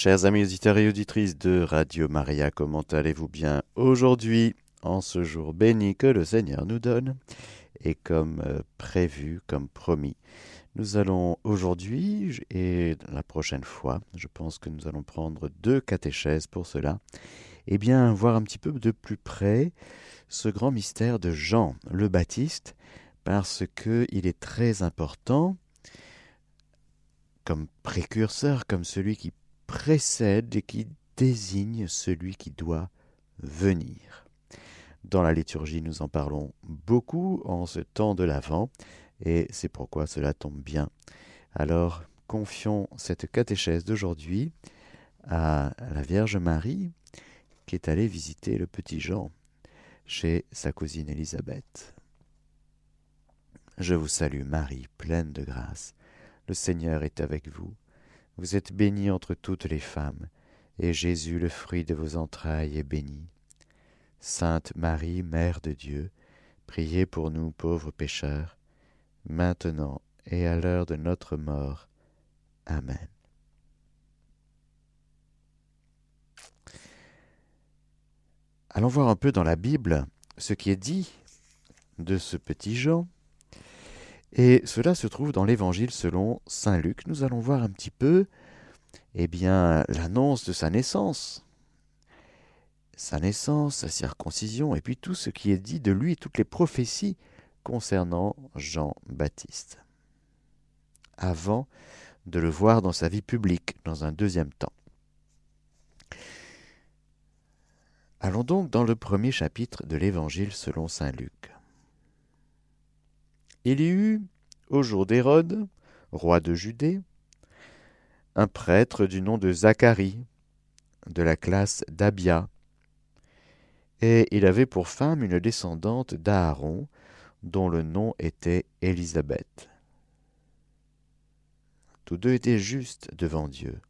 Chers amis auditeurs et auditrices de Radio Maria, comment allez-vous bien aujourd'hui, en ce jour béni que le Seigneur nous donne? Et comme euh, prévu, comme promis, nous allons aujourd'hui et la prochaine fois, je pense que nous allons prendre deux catéchèses pour cela, et bien voir un petit peu de plus près ce grand mystère de Jean le Baptiste, parce qu'il est très important comme précurseur, comme celui qui précède et qui désigne celui qui doit venir. Dans la liturgie, nous en parlons beaucoup en ce temps de l'Avent, et c'est pourquoi cela tombe bien. Alors, confions cette catéchèse d'aujourd'hui à la Vierge Marie, qui est allée visiter le petit Jean chez sa cousine Élisabeth. Je vous salue Marie, pleine de grâce. Le Seigneur est avec vous. Vous êtes bénie entre toutes les femmes, et Jésus, le fruit de vos entrailles, est béni. Sainte Marie, Mère de Dieu, priez pour nous pauvres pécheurs, maintenant et à l'heure de notre mort. Amen. Allons voir un peu dans la Bible ce qui est dit de ce petit Jean et cela se trouve dans l'Évangile selon Saint Luc. Nous allons voir un petit peu eh bien, l'annonce de sa naissance. Sa naissance, sa circoncision, et puis tout ce qui est dit de lui, toutes les prophéties concernant Jean-Baptiste. Avant de le voir dans sa vie publique dans un deuxième temps. Allons donc dans le premier chapitre de l'Évangile selon Saint Luc. Il y eut, au jour d'Hérode, roi de Judée, un prêtre du nom de Zacharie, de la classe d'Abia, et il avait pour femme une descendante d'Aaron, dont le nom était Élisabeth. Tous deux étaient justes devant Dieu,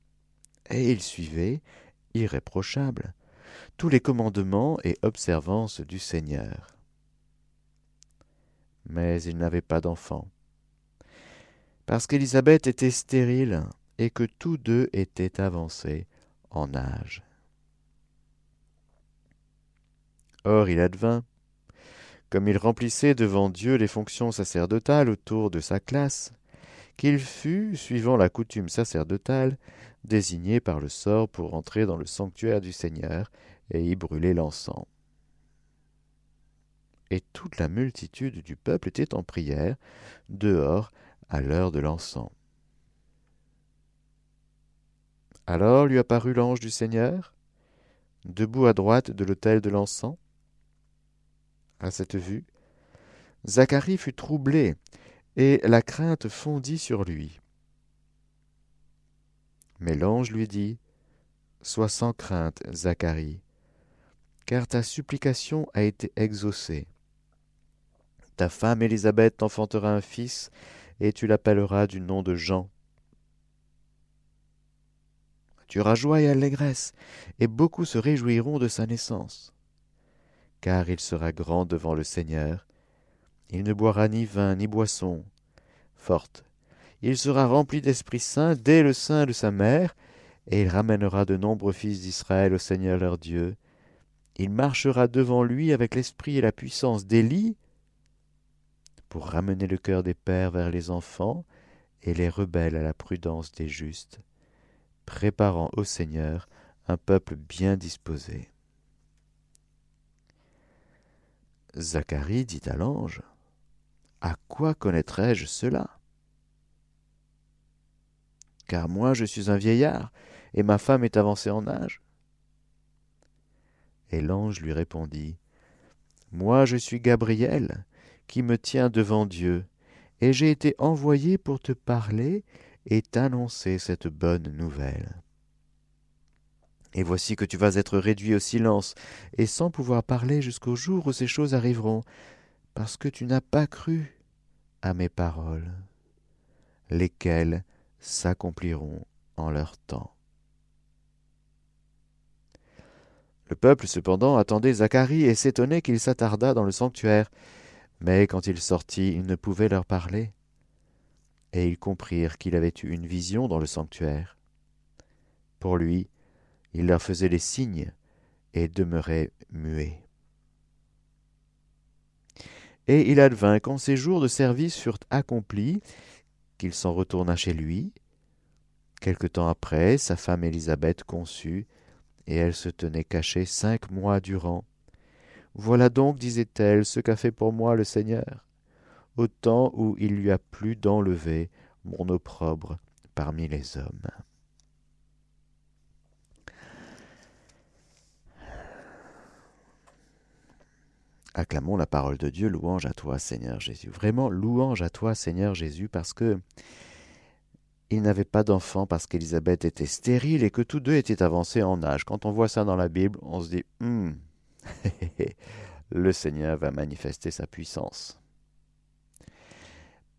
et ils suivaient, irréprochables, tous les commandements et observances du Seigneur mais il n'avait pas d'enfant. Parce qu'Élisabeth était stérile et que tous deux étaient avancés en âge. Or il advint, comme il remplissait devant Dieu les fonctions sacerdotales autour de sa classe, qu'il fut, suivant la coutume sacerdotale, désigné par le sort pour entrer dans le sanctuaire du Seigneur et y brûler l'encens et toute la multitude du peuple était en prière, dehors, à l'heure de l'encens. Alors lui apparut l'ange du Seigneur, debout à droite de l'autel de l'encens. À cette vue, Zacharie fut troublé, et la crainte fondit sur lui. Mais l'ange lui dit, Sois sans crainte, Zacharie, car ta supplication a été exaucée. Ta femme Élisabeth t'enfantera un fils, et tu l'appelleras du nom de Jean. Tu auras joie et allégresse, et beaucoup se réjouiront de sa naissance. Car il sera grand devant le Seigneur. Il ne boira ni vin ni boisson forte. Il sera rempli d'Esprit Saint dès le sein de sa mère, et il ramènera de nombreux fils d'Israël au Seigneur leur Dieu. Il marchera devant lui avec l'esprit et la puissance d'Élie, pour ramener le cœur des pères vers les enfants et les rebelles à la prudence des justes, préparant au Seigneur un peuple bien disposé. Zacharie dit à l'ange, À quoi connaîtrai-je cela Car moi je suis un vieillard, et ma femme est avancée en âge. Et l'ange lui répondit, Moi je suis Gabriel, qui me tient devant Dieu, et j'ai été envoyé pour te parler et t'annoncer cette bonne nouvelle. Et voici que tu vas être réduit au silence, et sans pouvoir parler jusqu'au jour où ces choses arriveront, parce que tu n'as pas cru à mes paroles, lesquelles s'accompliront en leur temps. Le peuple cependant attendait Zacharie et s'étonnait qu'il s'attardât dans le sanctuaire. Mais quand il sortit, il ne pouvait leur parler. Et ils comprirent qu'il avait eu une vision dans le sanctuaire. Pour lui, il leur faisait les signes et demeurait muet. Et il advint quand ses jours de service furent accomplis, qu'il s'en retourna chez lui. Quelque temps après, sa femme Élisabeth conçut, et elle se tenait cachée cinq mois durant. Voilà donc, disait-elle, ce qu'a fait pour moi le Seigneur, au temps où il lui a plu d'enlever mon opprobre parmi les hommes. Acclamons la parole de Dieu, louange à toi Seigneur Jésus. Vraiment louange à toi Seigneur Jésus parce que il n'avait pas d'enfant parce qu'Élisabeth était stérile et que tous deux étaient avancés en âge. Quand on voit ça dans la Bible, on se dit hum, le Seigneur va manifester sa puissance.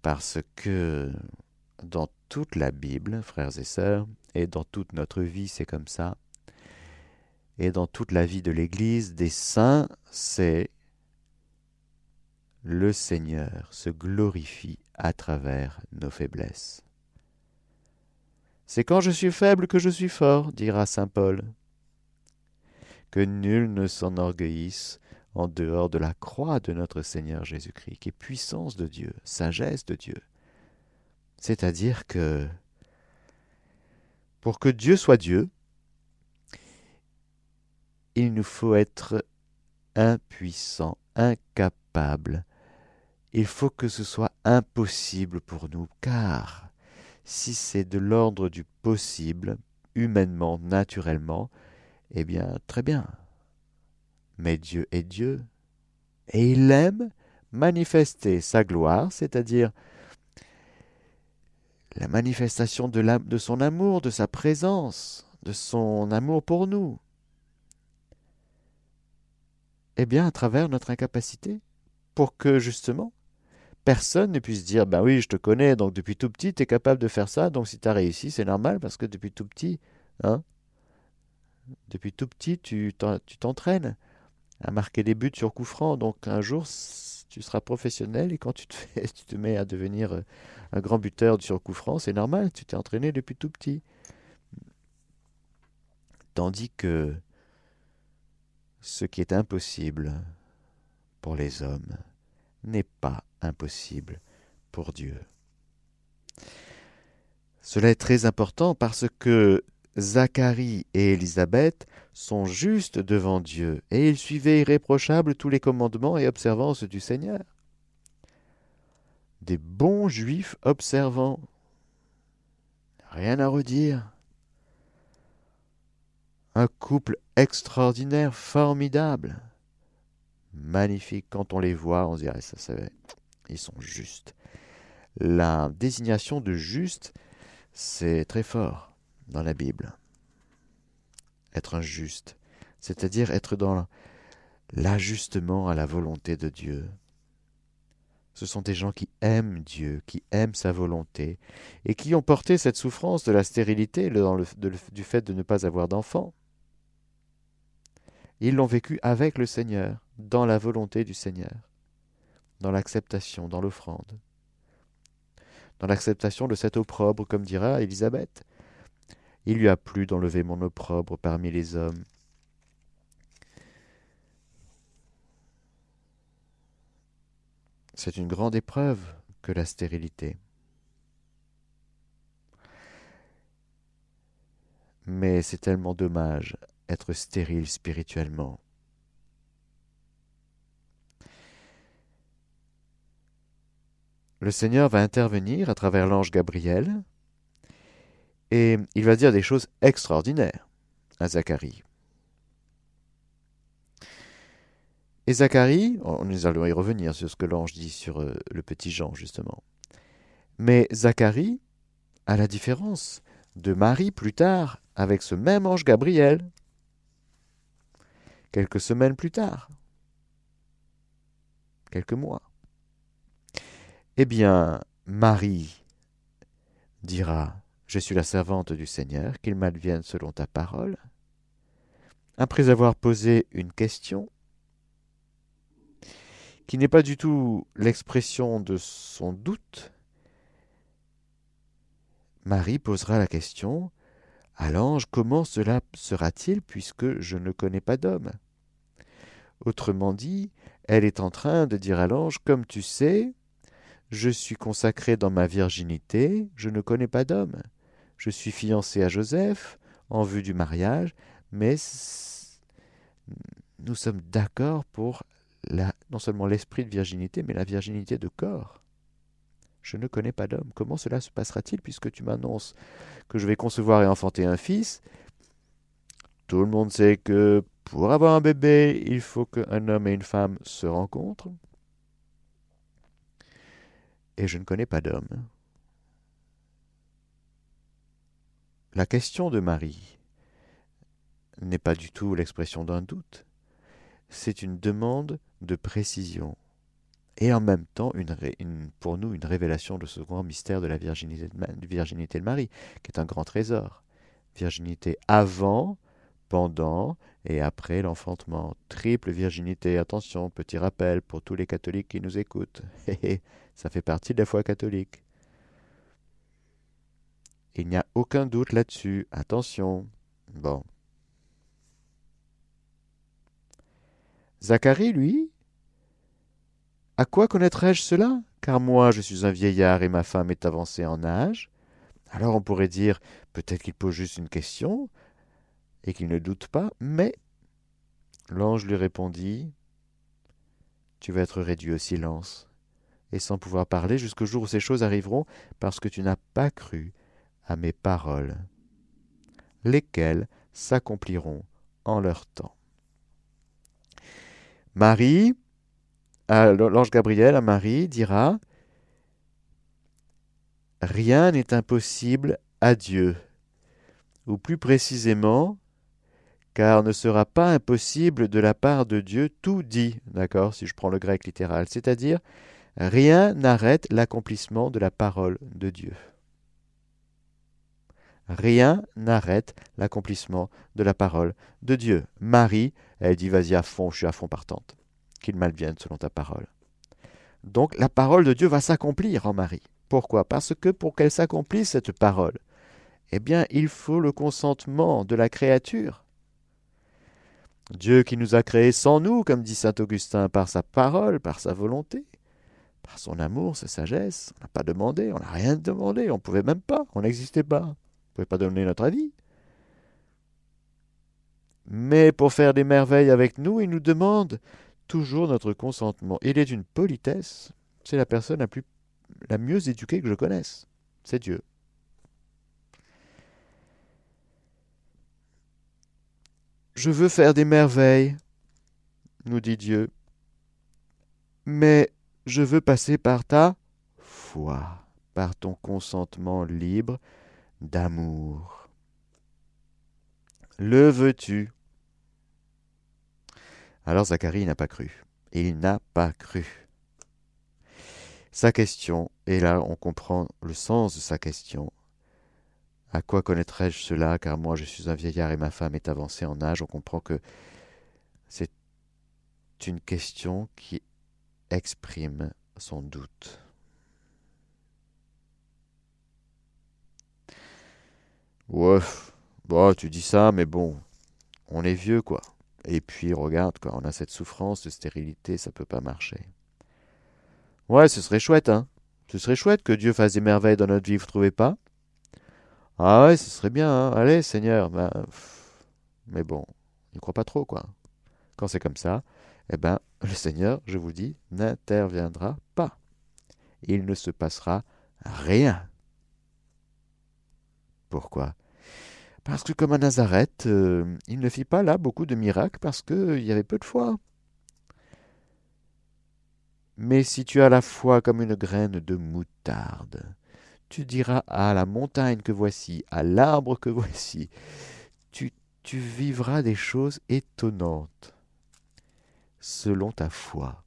Parce que dans toute la Bible, frères et sœurs, et dans toute notre vie, c'est comme ça, et dans toute la vie de l'Église, des saints, c'est le Seigneur se glorifie à travers nos faiblesses. C'est quand je suis faible que je suis fort, dira saint Paul. Que nul ne s'enorgueillisse en dehors de la croix de notre Seigneur Jésus-Christ, qui est puissance de Dieu, sagesse de Dieu. C'est-à-dire que pour que Dieu soit Dieu, il nous faut être impuissant, incapable. Il faut que ce soit impossible pour nous, car si c'est de l'ordre du possible, humainement, naturellement, eh bien, très bien. Mais Dieu est Dieu, et il aime manifester sa gloire, c'est-à-dire la manifestation de, son amour, de sa présence, de son amour pour nous. Eh bien, à travers notre incapacité, pour que justement personne ne puisse dire Ben oui, je te connais, donc depuis tout petit, tu es capable de faire ça, donc si tu as réussi, c'est normal, parce que depuis tout petit, hein, depuis tout petit, tu t'entraînes à marquer des buts sur coup franc, donc un jour, tu seras professionnel, et quand tu te, tu te mets à devenir euh, un grand buteur sur coup franc, c'est normal, tu t'es entraîné depuis tout petit. Tandis que ce qui est impossible pour les hommes n'est pas impossible pour Dieu. Cela est très important parce que Zacharie et Élisabeth sont justes devant Dieu et ils suivaient irréprochables tous les commandements et observances du Seigneur. Des bons juifs observants. Rien à redire. Un couple extraordinaire, formidable magnifique. Quand on les voit, on se dirait, ça, ça, ils sont justes. La désignation de juste, c'est très fort dans la Bible. Être injuste, c'est-à-dire être dans l'ajustement à la volonté de Dieu. Ce sont des gens qui aiment Dieu, qui aiment sa volonté, et qui ont porté cette souffrance de la stérilité du fait de ne pas avoir d'enfants. Ils l'ont vécu avec le Seigneur, dans la volonté du Seigneur, dans l'acceptation, dans l'offrande, dans l'acceptation de cet opprobre, comme dira Élisabeth. Il lui a plu d'enlever mon opprobre parmi les hommes. C'est une grande épreuve que la stérilité. Mais c'est tellement dommage être stérile spirituellement. Le Seigneur va intervenir à travers l'ange Gabriel et il va dire des choses extraordinaires à Zacharie. Et Zacharie, nous allons y revenir sur ce que l'ange dit sur euh, le petit Jean, justement. Mais Zacharie, à la différence de Marie plus tard, avec ce même ange Gabriel, quelques semaines plus tard, quelques mois. Eh bien, Marie dira, Je suis la servante du Seigneur, qu'il m'advienne selon ta parole. Après avoir posé une question, qui n'est pas du tout l'expression de son doute, Marie posera la question à l'ange Comment cela sera-t-il puisque je ne connais pas d'homme? Autrement dit, elle est en train de dire à l'ange Comme tu sais, je suis consacrée dans ma virginité, je ne connais pas d'homme. Je suis fiancée à Joseph en vue du mariage, mais nous sommes d'accord pour non seulement l'esprit de virginité, mais la virginité de corps. Je ne connais pas d'homme. Comment cela se passera-t-il puisque tu m'annonces que je vais concevoir et enfanter un fils? Tout le monde sait que pour avoir un bébé, il faut qu'un homme et une femme se rencontrent. Et je ne connais pas d'homme. La question de Marie n'est pas du tout l'expression d'un doute, c'est une demande de précision et en même temps une, pour nous une révélation de ce grand mystère de la virginité de, virginité de Marie, qui est un grand trésor. Virginité avant, pendant et après l'enfantement. Triple virginité, attention, petit rappel pour tous les catholiques qui nous écoutent. Ça fait partie de la foi catholique. Il n'y a aucun doute là-dessus, attention. Bon. Zacharie, lui, à quoi connaîtrais-je cela? Car moi je suis un vieillard et ma femme est avancée en âge. Alors on pourrait dire peut-être qu'il pose juste une question et qu'il ne doute pas, mais l'ange lui répondit Tu vas être réduit au silence et sans pouvoir parler jusqu'au jour où ces choses arriveront, parce que tu n'as pas cru à mes paroles, lesquelles s'accompliront en leur temps. Marie, l'ange Gabriel à Marie dira Rien n'est impossible à Dieu, ou plus précisément, car ne sera pas impossible de la part de Dieu tout dit, d'accord, si je prends le grec littéral, c'est-à-dire rien n'arrête l'accomplissement de la parole de Dieu. Rien n'arrête l'accomplissement de la parole de Dieu. Marie, elle dit vas-y à fond, je suis à fond partante. Qu'il malvienne selon ta parole. Donc la parole de Dieu va s'accomplir en Marie. Pourquoi? Parce que pour qu'elle s'accomplisse cette parole, eh bien il faut le consentement de la créature. Dieu qui nous a créés sans nous, comme dit saint Augustin, par sa parole, par sa volonté, par son amour, sa sagesse, on n'a pas demandé, on n'a rien demandé, on ne pouvait même pas, on n'existait pas pouvez pas donner notre avis. Mais pour faire des merveilles avec nous, il nous demande toujours notre consentement. Il est d'une politesse. C'est la personne la mieux éduquée que je connaisse. C'est Dieu. Je veux faire des merveilles, nous dit Dieu, mais je veux passer par ta foi, par ton consentement libre d'amour. Le veux-tu? Alors Zacharie n'a pas cru. Il n'a pas cru. Sa question, et là on comprend le sens de sa question. À quoi connaîtrais-je cela? Car moi je suis un vieillard et ma femme est avancée en âge. On comprend que c'est une question qui exprime son doute. Ouais, bah, tu dis ça, mais bon, on est vieux, quoi. Et puis, regarde, quoi, on a cette souffrance de stérilité, ça peut pas marcher. Ouais, ce serait chouette, hein. Ce serait chouette que Dieu fasse des merveilles dans notre vie, vous trouvez pas? Ah ouais, ce serait bien, hein. Allez, Seigneur, ben, mais bon, ne crois pas trop, quoi. Quand c'est comme ça, eh ben, le Seigneur, je vous dis, n'interviendra pas. Il ne se passera rien. Pourquoi? Parce que comme à Nazareth, euh, il ne fit pas là beaucoup de miracles parce qu'il y avait peu de foi. Mais si tu as la foi comme une graine de moutarde, tu diras à la montagne que voici, à l'arbre que voici, tu vivras des choses étonnantes selon ta foi.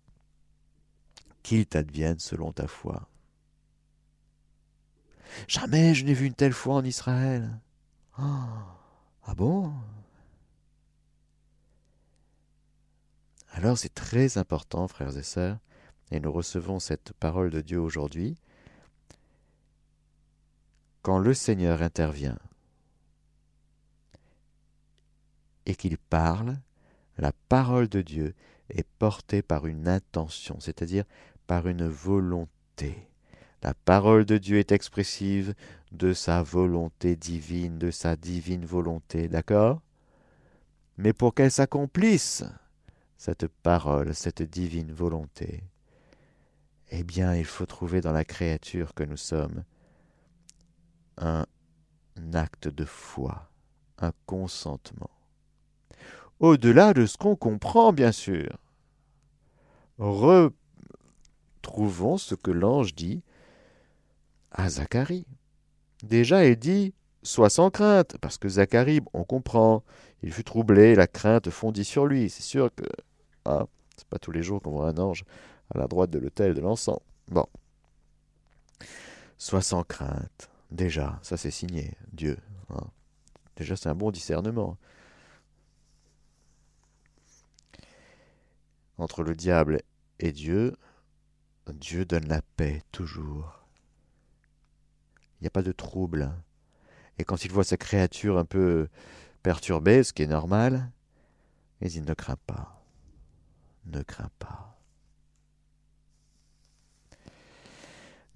Qu'il t'advienne selon ta foi. Jamais je n'ai vu une telle foi en Israël. Ah, bon? Alors c'est très important, frères et sœurs, et nous recevons cette parole de Dieu aujourd'hui. Quand le Seigneur intervient, et qu'il parle, la parole de Dieu est portée par une intention, c'est-à-dire par une volonté. La parole de Dieu est expressive de sa volonté divine, de sa divine volonté, d'accord? Mais pour qu'elle s'accomplisse, cette parole, cette divine volonté, eh bien, il faut trouver dans la créature que nous sommes un acte de foi, un consentement. Au-delà de ce qu'on comprend, bien sûr. Retrouvons ce que l'ange dit à Zacharie. Déjà, il dit Sois sans crainte, parce que Zacharie, on comprend, il fut troublé, la crainte fondit sur lui. C'est sûr que ah, c'est pas tous les jours qu'on voit un ange à la droite de l'autel de l'encens. Bon. Sois sans crainte. Déjà, ça c'est signé, Dieu. Hein. Déjà, c'est un bon discernement. Entre le diable et Dieu, Dieu donne la paix toujours. Il n'y a pas de trouble. Et quand il voit sa créature un peu perturbée, ce qui est normal, mais il ne craint pas. Ne crains pas.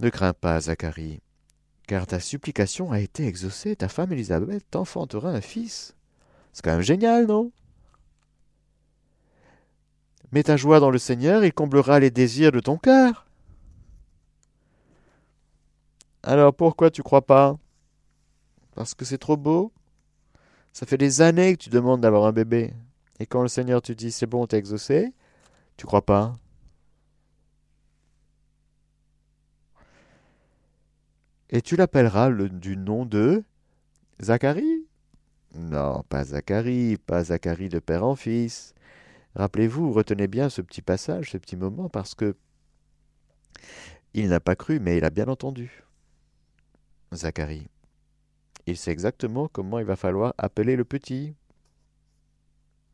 Ne crains pas, Zacharie, car ta supplication a été exaucée. Ta femme Élisabeth t'enfantera un fils. C'est quand même génial, non? Mets ta joie dans le Seigneur, il comblera les désirs de ton cœur. Alors pourquoi tu crois pas? Parce que c'est trop beau Ça fait des années que tu demandes d'avoir un bébé. Et quand le Seigneur te dit c'est bon, t'es exaucé, tu crois pas? Et tu l'appelleras du nom de Zacharie? Non, pas Zacharie, pas Zacharie de père en fils. Rappelez-vous, retenez bien ce petit passage, ce petit moment, parce que il n'a pas cru, mais il a bien entendu. Zacharie. Il sait exactement comment il va falloir appeler le petit.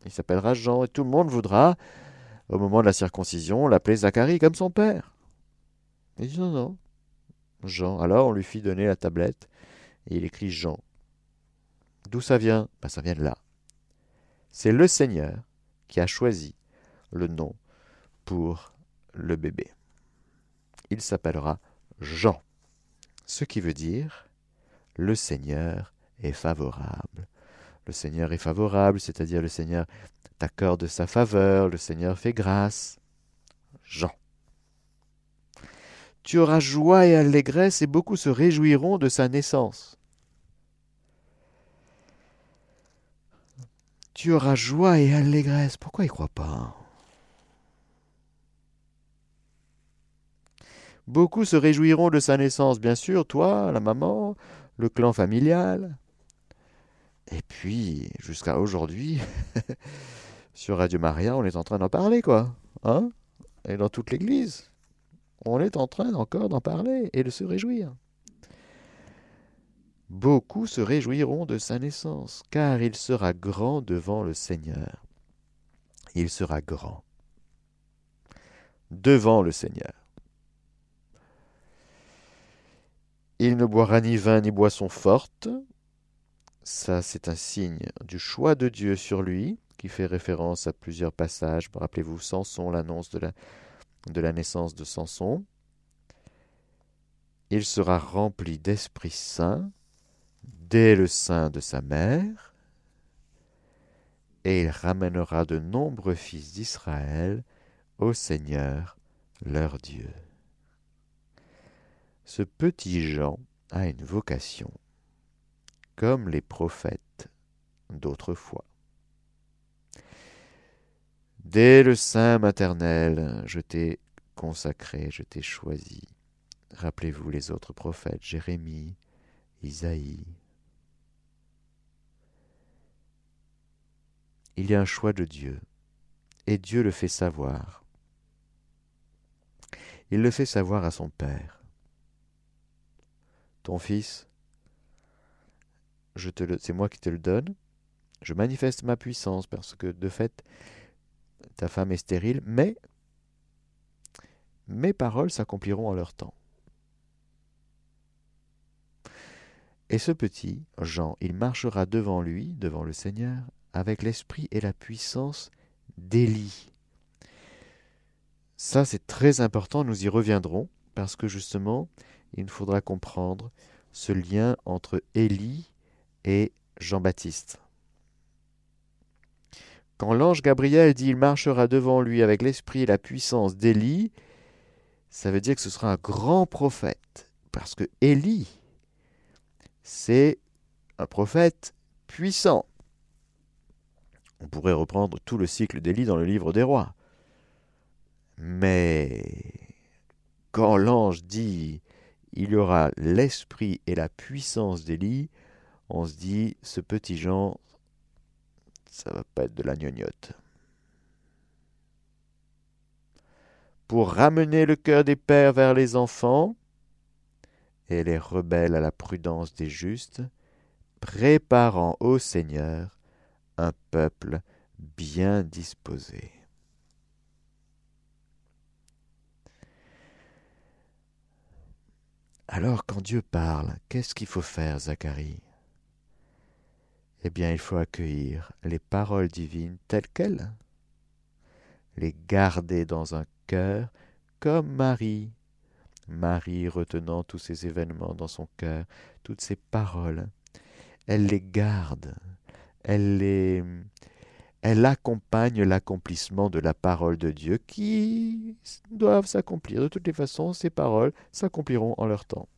Il s'appellera Jean et tout le monde voudra, au moment de la circoncision, l'appeler Zacharie comme son père. Il dit non, non. Jean. Alors on lui fit donner la tablette et il écrit Jean. D'où ça vient? Ben, Ça vient de là. C'est le Seigneur qui a choisi le nom pour le bébé. Il s'appellera Jean ce qui veut dire le Seigneur est favorable. Le Seigneur est favorable, c'est-à-dire le Seigneur t'accorde sa faveur, le Seigneur fait grâce. Jean. Tu auras joie et allégresse et beaucoup se réjouiront de sa naissance. Tu auras joie et allégresse. Pourquoi il croit pas Beaucoup se réjouiront de sa naissance, bien sûr, toi, la maman, le clan familial. Et puis, jusqu'à aujourd'hui, sur Radio Maria, on est en train d'en parler, quoi. Hein? Et dans toute l'Église, on est en train encore d'en parler et de se réjouir. Beaucoup se réjouiront de sa naissance, car il sera grand devant le Seigneur. Il sera grand devant le Seigneur. Il ne boira ni vin ni boisson forte. Ça, c'est un signe du choix de Dieu sur lui, qui fait référence à plusieurs passages. Rappelez-vous, Samson, l'annonce de la, de la naissance de Samson. Il sera rempli d'Esprit Saint dès le sein de sa mère, et il ramènera de nombreux fils d'Israël au Seigneur leur Dieu ce petit Jean a une vocation, comme les prophètes d'autrefois. Dès le sein maternel, je t'ai consacré, je t'ai choisi. Rappelez-vous les autres prophètes, Jérémie, Isaïe. Il y a un choix de Dieu, et Dieu le fait savoir. Il le fait savoir à son Père ton fils, je te le, c'est moi qui te le donne. Je manifeste ma puissance parce que de fait, ta femme est stérile, mais mes paroles s'accompliront en leur temps. Et ce petit, Jean, il marchera devant lui, devant le Seigneur, avec l'esprit et la puissance d'Élie. Ça, c'est très important, nous y reviendrons, parce que justement, il nous faudra comprendre ce lien entre Élie et Jean-Baptiste. Quand l'ange Gabriel dit il marchera devant lui avec l'esprit et la puissance d'Élie, ça veut dire que ce sera un grand prophète, parce que Élie, c'est un prophète puissant. On pourrait reprendre tout le cycle d'Élie dans le livre des rois. Mais quand l'ange dit il y aura l'esprit et la puissance d'Élie, on se dit ce petit Jean, ça va pas être de la gnognotte. Pour ramener le cœur des pères vers les enfants, et les rebelles à la prudence des justes, préparant au Seigneur un peuple bien disposé. Alors quand Dieu parle, qu'est-ce qu'il faut faire, Zacharie? Eh bien, il faut accueillir les paroles divines telles quelles, les garder dans un cœur comme Marie. Marie retenant tous ces événements dans son cœur, toutes ces paroles, elle les garde, elle les elle accompagne l'accomplissement de la parole de Dieu qui doivent s'accomplir. De toutes les façons, ces paroles s'accompliront en leur temps.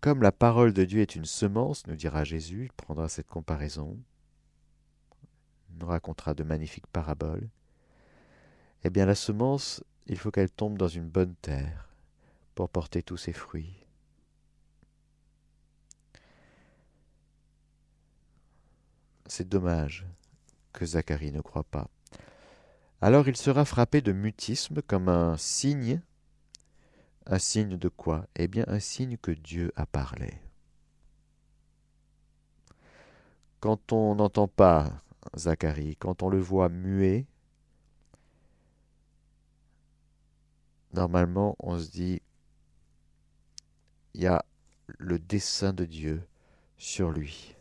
Comme la parole de Dieu est une semence, nous dira Jésus, il prendra cette comparaison, il nous racontera de magnifiques paraboles. Eh bien, la semence, il faut qu'elle tombe dans une bonne terre pour porter tous ses fruits. C'est dommage que Zacharie ne croit pas. Alors il sera frappé de mutisme comme un signe. Un signe de quoi? Eh bien un signe que Dieu a parlé. Quand on n'entend pas Zacharie, quand on le voit muet, normalement on se dit, il y a le dessein de Dieu sur lui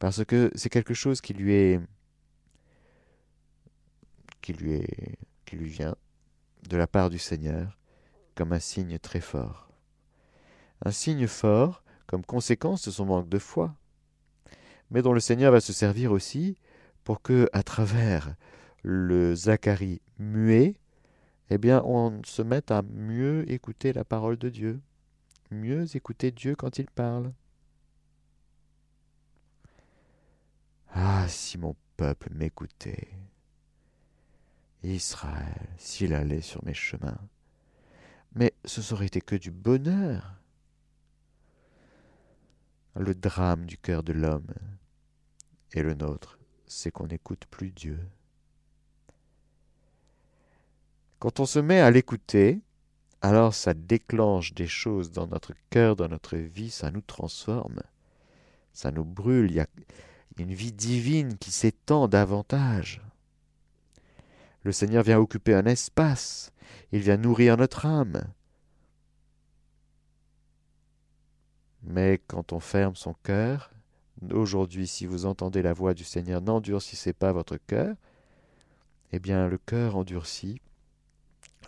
parce que c'est quelque chose qui lui est qui lui vient de la part du Seigneur comme un signe très fort. Un signe fort comme conséquence de son manque de foi, mais dont le Seigneur va se servir aussi pour que à travers le Zacharie muet, eh bien on se mette à mieux écouter la parole de Dieu, mieux écouter Dieu quand il parle. Ah, si mon peuple m'écoutait. Israël, s'il allait sur mes chemins. Mais ce serait été que du bonheur. Le drame du cœur de l'homme et le nôtre, c'est qu'on n'écoute plus Dieu. Quand on se met à l'écouter, alors ça déclenche des choses dans notre cœur, dans notre vie, ça nous transforme, ça nous brûle. Une vie divine qui s'étend davantage. Le Seigneur vient occuper un espace, il vient nourrir notre âme. Mais quand on ferme son cœur, aujourd'hui si vous entendez la voix du Seigneur, n'endurcissez pas votre cœur, eh bien le cœur endurci,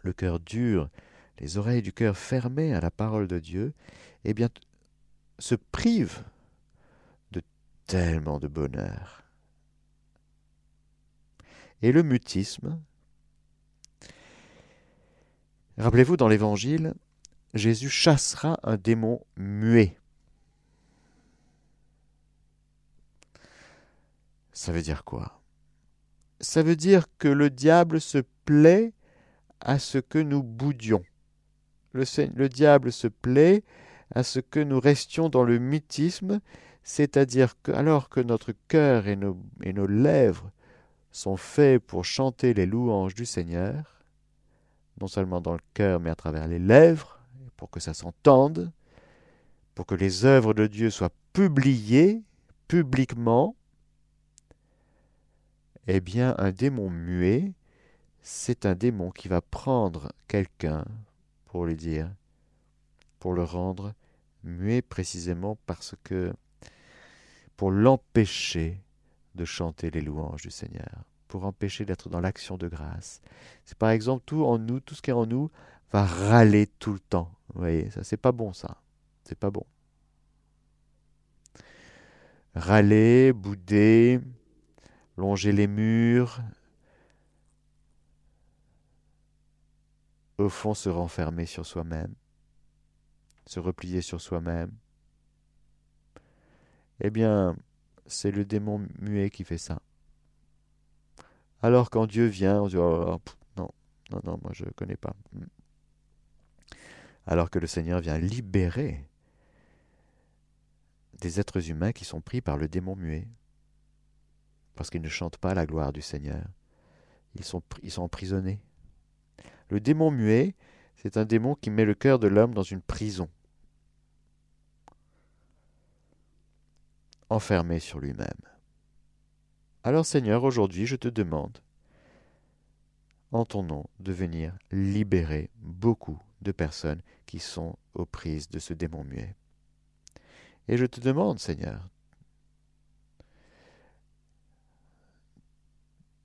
le cœur dur, les oreilles du cœur fermées à la parole de Dieu, eh bien se prive tellement de bonheur. Et le mutisme, rappelez-vous dans l'Évangile, Jésus chassera un démon muet. Ça veut dire quoi? Ça veut dire que le diable se plaît à ce que nous boudions. Le, le diable se plaît à ce que nous restions dans le mutisme c'est-à-dire que alors que notre cœur et nos, et nos lèvres sont faits pour chanter les louanges du Seigneur, non seulement dans le cœur, mais à travers les lèvres, pour que ça s'entende, pour que les œuvres de Dieu soient publiées publiquement, eh bien un démon muet, c'est un démon qui va prendre quelqu'un pour lui dire pour le rendre muet précisément parce que pour l'empêcher de chanter les louanges du Seigneur, pour empêcher d'être dans l'action de grâce. C'est par exemple tout en nous, tout ce qui est en nous va râler tout le temps. Vous voyez, ça c'est pas bon ça. C'est pas bon. Râler, bouder, longer les murs, au fond se renfermer sur soi-même, se replier sur soi-même, eh bien, c'est le démon muet qui fait ça. Alors quand Dieu vient, on dit oh, non, non, non, moi je ne connais pas. Hmm. Alors que le Seigneur vient libérer des êtres humains qui sont pris par le démon muet, parce qu'ils ne chantent pas la gloire du Seigneur. Ils sont, ils sont emprisonnés. Le démon muet, c'est un démon qui met le cœur de l'homme dans une prison, enfermé sur lui-même. Alors Seigneur, aujourd'hui je te demande, en ton nom, de venir libérer beaucoup de personnes qui sont aux prises de ce démon muet. Et je te demande, Seigneur,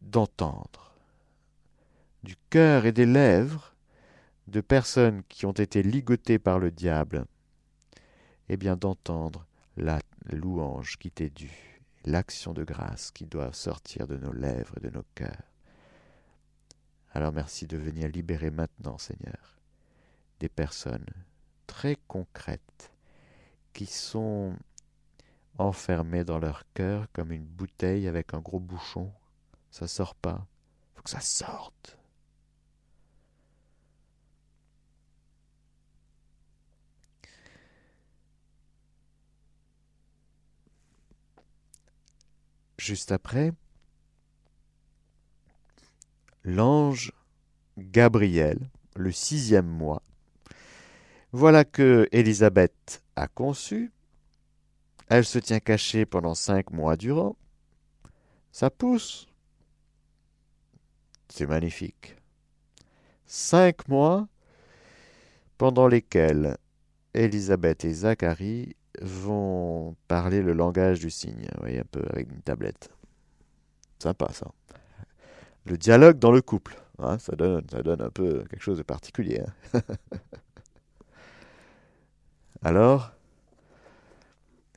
d'entendre du cœur et des lèvres de personnes qui ont été ligotées par le diable, eh bien d'entendre la louange qui t'est due, l'action de grâce qui doit sortir de nos lèvres et de nos cœurs. Alors merci de venir libérer maintenant, Seigneur, des personnes très concrètes qui sont enfermées dans leur cœur comme une bouteille avec un gros bouchon. Ça sort pas. Faut que ça sorte. Juste après, l'ange Gabriel, le sixième mois, voilà que Élisabeth a conçu, elle se tient cachée pendant cinq mois durant, ça pousse. C'est magnifique. Cinq mois pendant lesquels Élisabeth et Zacharie vont parler le langage du signe, un peu avec une tablette. Sympa ça. Le dialogue dans le couple, hein, ça, donne, ça donne un peu quelque chose de particulier. Hein. Alors,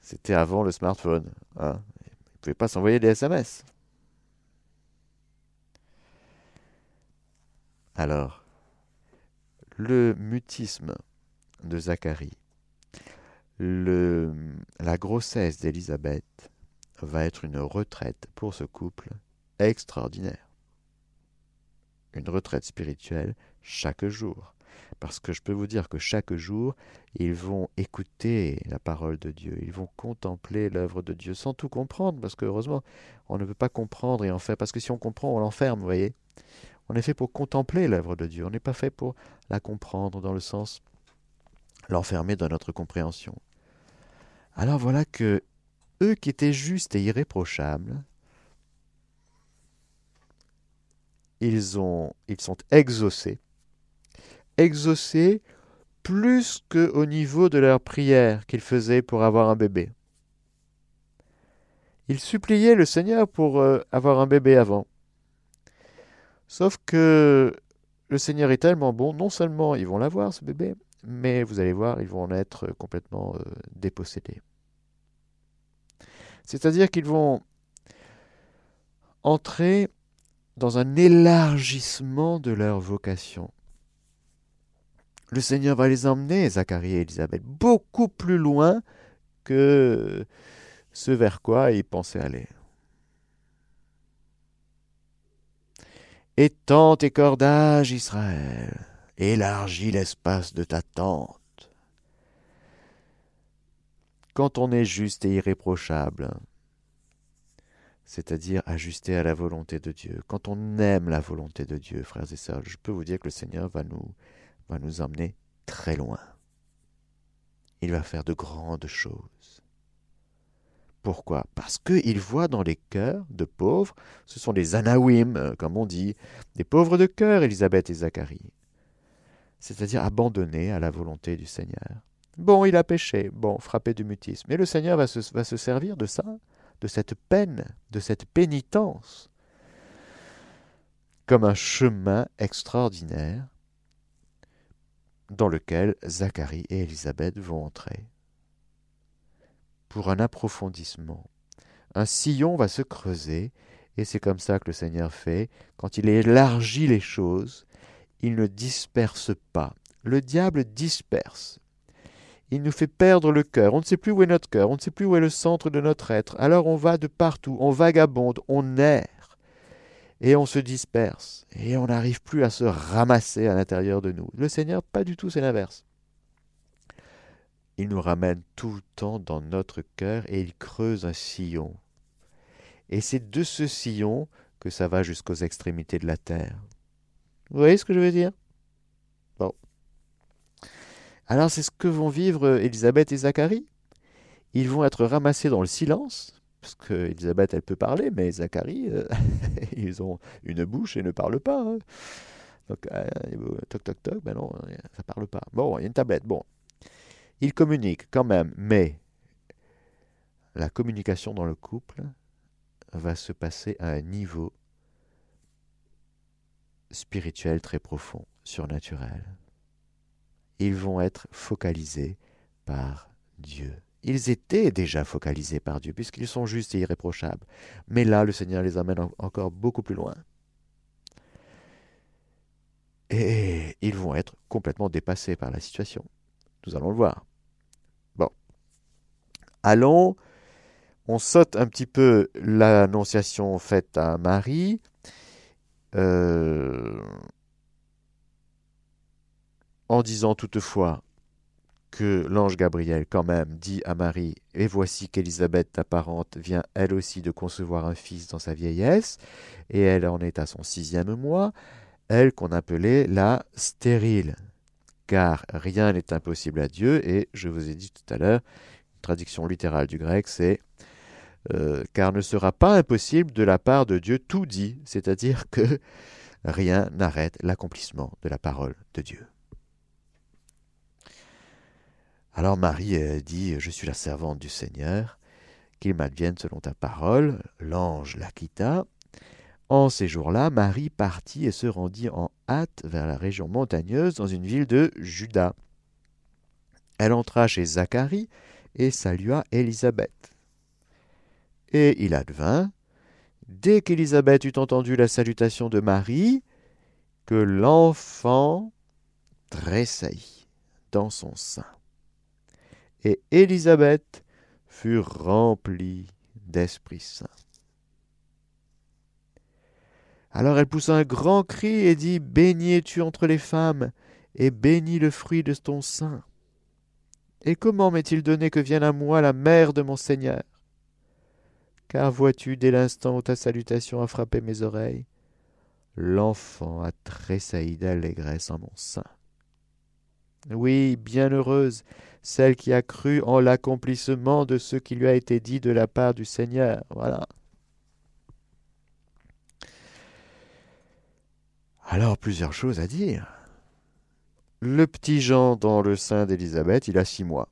c'était avant le smartphone. Hein. Ils ne pouvaient pas s'envoyer des SMS. Alors, le mutisme de Zacharie la grossesse d'Élisabeth va être une retraite pour ce couple extraordinaire. Une retraite spirituelle chaque jour. Parce que je peux vous dire que chaque jour, ils vont écouter la parole de Dieu, ils vont contempler l'œuvre de Dieu sans tout comprendre, parce que heureusement, on ne peut pas comprendre et en faire, parce que si on comprend, on l'enferme, vous voyez. On est fait pour contempler l'œuvre de Dieu, on n'est pas fait pour la comprendre dans le sens l'enfermer dans notre compréhension. Alors voilà que eux qui étaient justes et irréprochables, ils, ont, ils sont exaucés, exaucés plus qu'au niveau de leur prière qu'ils faisaient pour avoir un bébé. Ils suppliaient le Seigneur pour euh, avoir un bébé avant. Sauf que le Seigneur est tellement bon, non seulement ils vont l'avoir, ce bébé, mais vous allez voir, ils vont en être complètement euh, dépossédés. C'est-à-dire qu'ils vont entrer dans un élargissement de leur vocation. Le Seigneur va les emmener, Zacharie et Élisabeth, beaucoup plus loin que ce vers quoi ils pensaient aller. Étends tes cordages, Israël, élargis l'espace de ta tente. Quand on est juste et irréprochable, c'est-à-dire ajusté à la volonté de Dieu, quand on aime la volonté de Dieu, frères et sœurs, je peux vous dire que le Seigneur va nous, emmener très loin. Il va faire de grandes choses. Pourquoi? Parce qu'il voit dans les cœurs de pauvres, ce sont des anawim, euh, comme on dit, des pauvres de cœur, Élisabeth et Zacharie, c'est-à-dire abandonnés à la volonté du Seigneur. Bon, il a péché, bon, frappé du mutisme. Mais le Seigneur va se, va se servir de ça, de cette peine, de cette pénitence, comme un chemin extraordinaire dans lequel Zacharie et Élisabeth vont entrer pour un approfondissement. Un sillon va se creuser, et c'est comme ça que le Seigneur fait. Quand il élargit les choses, il ne disperse pas. Le diable disperse. Il nous fait perdre le cœur. On ne sait plus où est notre cœur, on ne sait plus où est le centre de notre être. Alors on va de partout, on vagabonde, on erre, et on se disperse, et on n'arrive plus à se ramasser à l'intérieur de nous. Le Seigneur, pas du tout, c'est l'inverse. Il nous ramène tout le temps dans notre cœur et il creuse un sillon. Et c'est de ce sillon que ça va jusqu'aux extrémités de la terre. Vous voyez ce que je veux dire? Bon. Alors c'est ce que vont vivre Élisabeth et Zacharie. Ils vont être ramassés dans le silence, parce que Élisabeth elle peut parler, mais Zacharie, euh, ils ont une bouche et ne parlent pas. Hein. Donc, euh, toc toc toc, ben non, ça parle pas. Bon, il y a une tablette, bon. Ils communiquent quand même, mais la communication dans le couple va se passer à un niveau spirituel très profond, surnaturel. Ils vont être focalisés par Dieu. Ils étaient déjà focalisés par Dieu, puisqu'ils sont justes et irréprochables. Mais là, le Seigneur les amène encore beaucoup plus loin. Et ils vont être complètement dépassés par la situation. Nous allons le voir. Bon. Allons, on saute un petit peu l'annonciation faite à Marie. Euh, en disant toutefois que l'ange Gabriel quand même dit à Marie, et voici qu'Élisabeth, ta parente, vient elle aussi de concevoir un fils dans sa vieillesse, et elle en est à son sixième mois, elle qu'on appelait la stérile, car rien n'est impossible à Dieu, et je vous ai dit tout à l'heure, une traduction littérale du grec, c'est euh, car ne sera pas impossible de la part de Dieu tout dit, c'est-à-dire que rien n'arrête l'accomplissement de la parole de Dieu. Alors Marie dit, Je suis la servante du Seigneur, qu'il m'advienne selon ta parole. L'ange la quitta. En ces jours-là, Marie partit et se rendit en hâte vers la région montagneuse dans une ville de Juda. Elle entra chez Zacharie et salua Élisabeth. Et il advint, dès qu'Élisabeth eut entendu la salutation de Marie, que l'enfant tressaillit dans son sein. Et Élisabeth fut remplie d'Esprit Saint. Alors elle poussa un grand cri et dit Béni es-tu entre les femmes, et béni le fruit de ton sein. Et comment m'est-il donné que vienne à moi la mère de mon Seigneur? Car vois-tu, dès l'instant où ta salutation a frappé mes oreilles, l'enfant a tressailli d'allégresse en mon sein. Oui, bienheureuse, celle qui a cru en l'accomplissement de ce qui lui a été dit de la part du Seigneur. Voilà. Alors, plusieurs choses à dire. Le petit Jean dans le sein d'Élisabeth, il a six mois.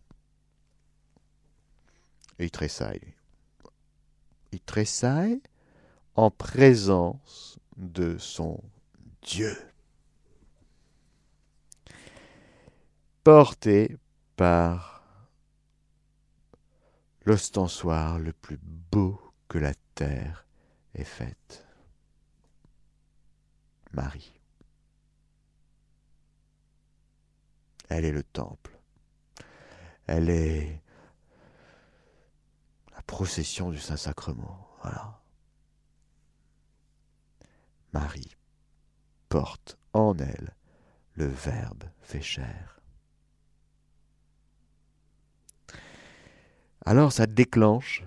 Il tressaille il tressaille en présence de son Dieu. Porté par l'ostensoir le plus beau que la terre ait faite. Marie. Elle est le temple. Elle est procession du Saint-Sacrement. Voilà. Marie porte en elle le Verbe fait chair. Alors ça déclenche,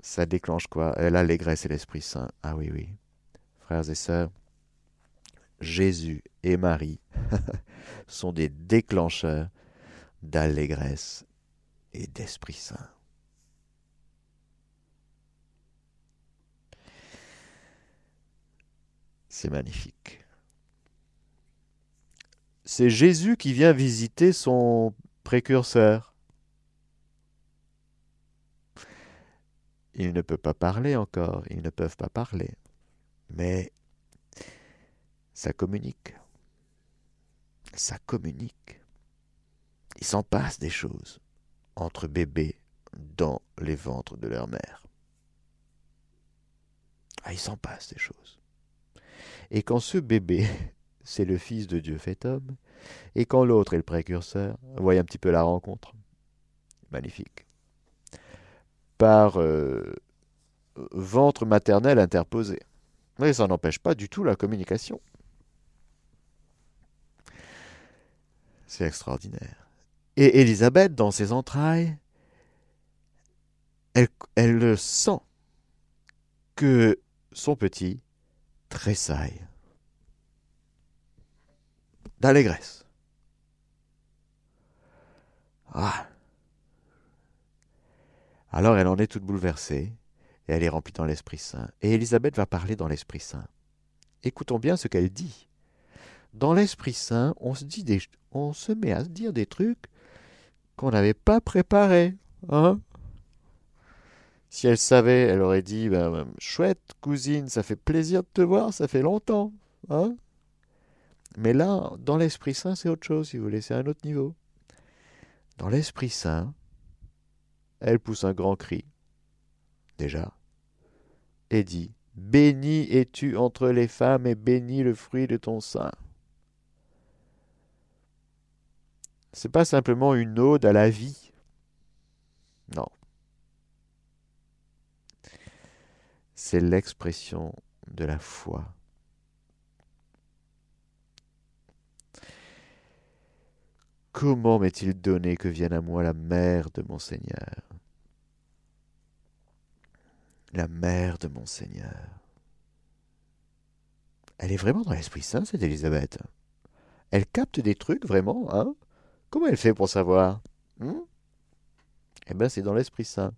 ça déclenche quoi? L'allégresse et l'Esprit Saint. Ah oui, oui. Frères et sœurs, Jésus et Marie sont des déclencheurs d'allégresse et d'Esprit Saint. C'est magnifique. C'est Jésus qui vient visiter son précurseur. Il ne peut pas parler encore, ils ne peuvent pas parler. Mais ça communique. Ça communique. Il s'en passe des choses entre bébés dans les ventres de leur mère. Ah, il s'en passe des choses. Et quand ce bébé, c'est le Fils de Dieu fait homme, et quand l'autre est le précurseur, voyez un petit peu la rencontre. Magnifique par euh, ventre maternel interposé. Mais ça n'empêche pas du tout la communication. C'est extraordinaire. Et Élisabeth, dans ses entrailles, elle, elle sent que son petit tressaille d'allégresse. Ah alors elle en est toute bouleversée, et elle est remplie dans l'Esprit Saint. Et Élisabeth va parler dans l'Esprit Saint. Écoutons bien ce qu'elle dit. Dans l'Esprit Saint, on se, dit des, on se met à se dire des trucs qu'on n'avait pas préparés. Hein? Si elle savait, elle aurait dit ben, Chouette, cousine, ça fait plaisir de te voir, ça fait longtemps. Hein Mais là, dans l'Esprit Saint, c'est autre chose, si vous voulez, c'est un autre niveau. Dans l'Esprit Saint, elle pousse un grand cri, déjà, et dit Béni es-tu entre les femmes et béni le fruit de ton sein. C'est pas simplement une ode à la vie. Non. C'est l'expression de la foi. Comment m'est-il donné que vienne à moi la mère de mon Seigneur? La mère de mon Seigneur. Elle est vraiment dans l'Esprit Saint, cette Élisabeth. Elle capte des trucs, vraiment, hein? Comment elle fait pour savoir hmm Eh bien, c'est dans l'Esprit Saint.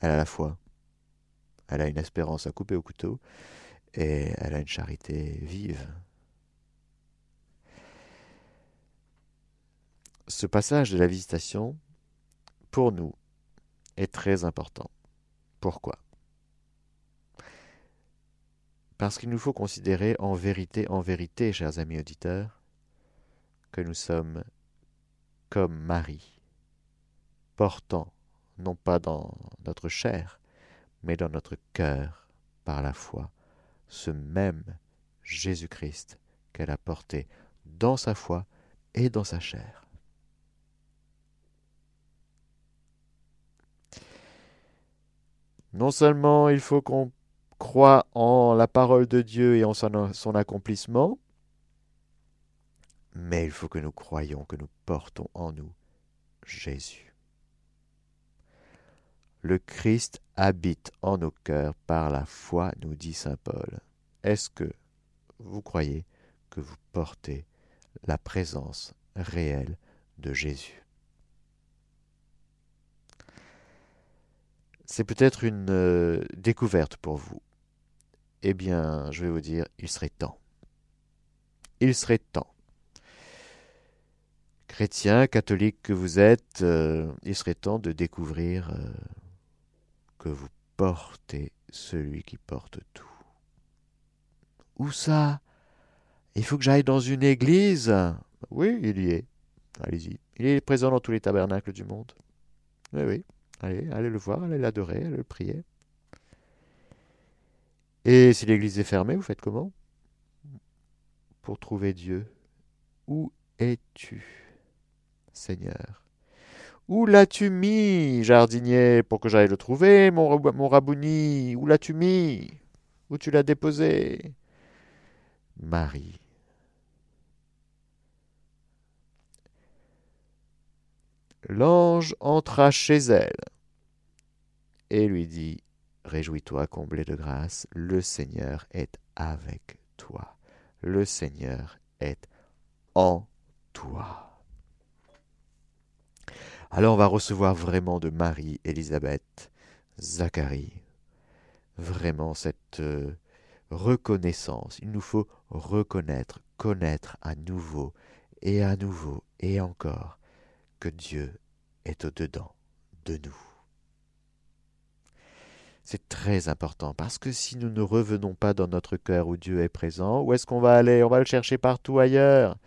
Elle a la foi. Elle a une espérance à couper au couteau. Et elle a une charité vive. ce passage de la visitation, pour nous, est très important. Pourquoi? Parce qu'il nous faut considérer en vérité, en vérité, chers amis auditeurs, que nous sommes comme Marie, portant, non pas dans notre chair, mais dans notre cœur, par la foi, ce même Jésus-Christ qu'elle a porté dans sa foi et dans sa chair. Non seulement il faut qu'on croit en la parole de Dieu et en son, accomplissement, mais il faut que nous croyions, que nous portons en nous Jésus. Le Christ habite en nos cœurs par la foi, nous dit Saint Paul. Est-ce que vous croyez que vous portez la présence réelle de Jésus? C'est peut-être une euh, découverte pour vous. Eh bien, je vais vous dire, il serait temps. Il serait temps. Chrétien, catholique que vous êtes, euh, il serait temps de découvrir euh, que vous portez celui qui porte tout. Où ça? Il faut que j'aille dans une église? Oui, il y est. Allez-y. Il est présent dans tous les tabernacles du monde. Oui, oui. Allez, allez le voir, allez l'adorer, allez le prier. Et si l'église est fermée, vous faites comment? Pour trouver Dieu. Où es-tu, Seigneur? Où l'as-tu mis, jardinier, pour que j'aille le trouver, mon, mon rabouni? Où l'as-tu mis? Où tu l'as déposé? Marie. L'ange entra chez elle et lui dit Réjouis-toi, comblé de grâce, le Seigneur est avec toi. Le Seigneur est en toi. Alors on va recevoir vraiment de Marie, Élisabeth, Zacharie, vraiment cette euh, reconnaissance. Il nous faut reconnaître, connaître à nouveau et à nouveau et encore que Dieu est au-dedans de nous. C'est très important parce que si nous ne revenons pas dans notre cœur où Dieu est présent, où est-ce qu'on va aller? On va le chercher partout ailleurs.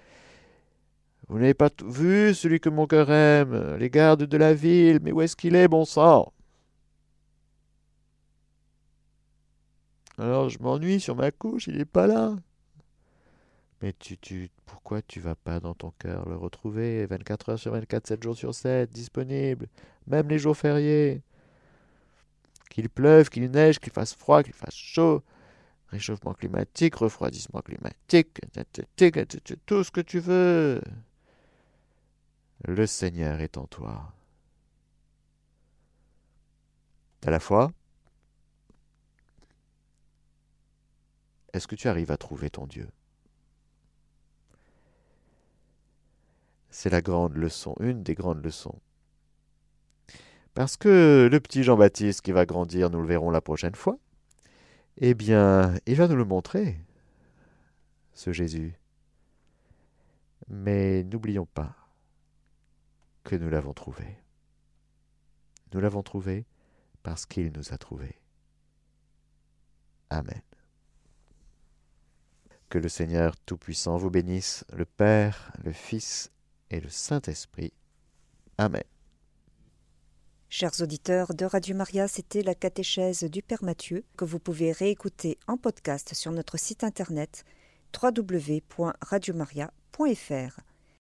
Vous n'avez pas vu celui que mon cœur aime, les gardes de la ville, mais où est-ce qu'il est, bon sang? Alors je m'ennuie sur ma couche, il n'est pas là. Mais tu, tu, pourquoi tu vas pas dans ton cœur le retrouver 24 heures sur 24, 7 jours sur 7, disponible, même les jours fériés? Qu'il pleuve, qu'il neige, qu'il fasse froid, qu'il fasse chaud, réchauffement climatique, refroidissement climatique, tout ce que tu veux. Le Seigneur est en toi. À la foi Est-ce que tu arrives à trouver ton Dieu? C'est la grande leçon, une des grandes leçons. Parce que le petit Jean-Baptiste qui va grandir, nous le verrons la prochaine fois, eh bien, il va nous le montrer, ce Jésus. Mais n'oublions pas que nous l'avons trouvé. Nous l'avons trouvé parce qu'il nous a trouvés. Amen. Que le Seigneur Tout-Puissant vous bénisse, le Père, le Fils et le Saint-Esprit. Amen. Chers auditeurs de Radio Maria, c'était la catéchèse du Père Mathieu que vous pouvez réécouter en podcast sur notre site internet www.radiomaria.fr.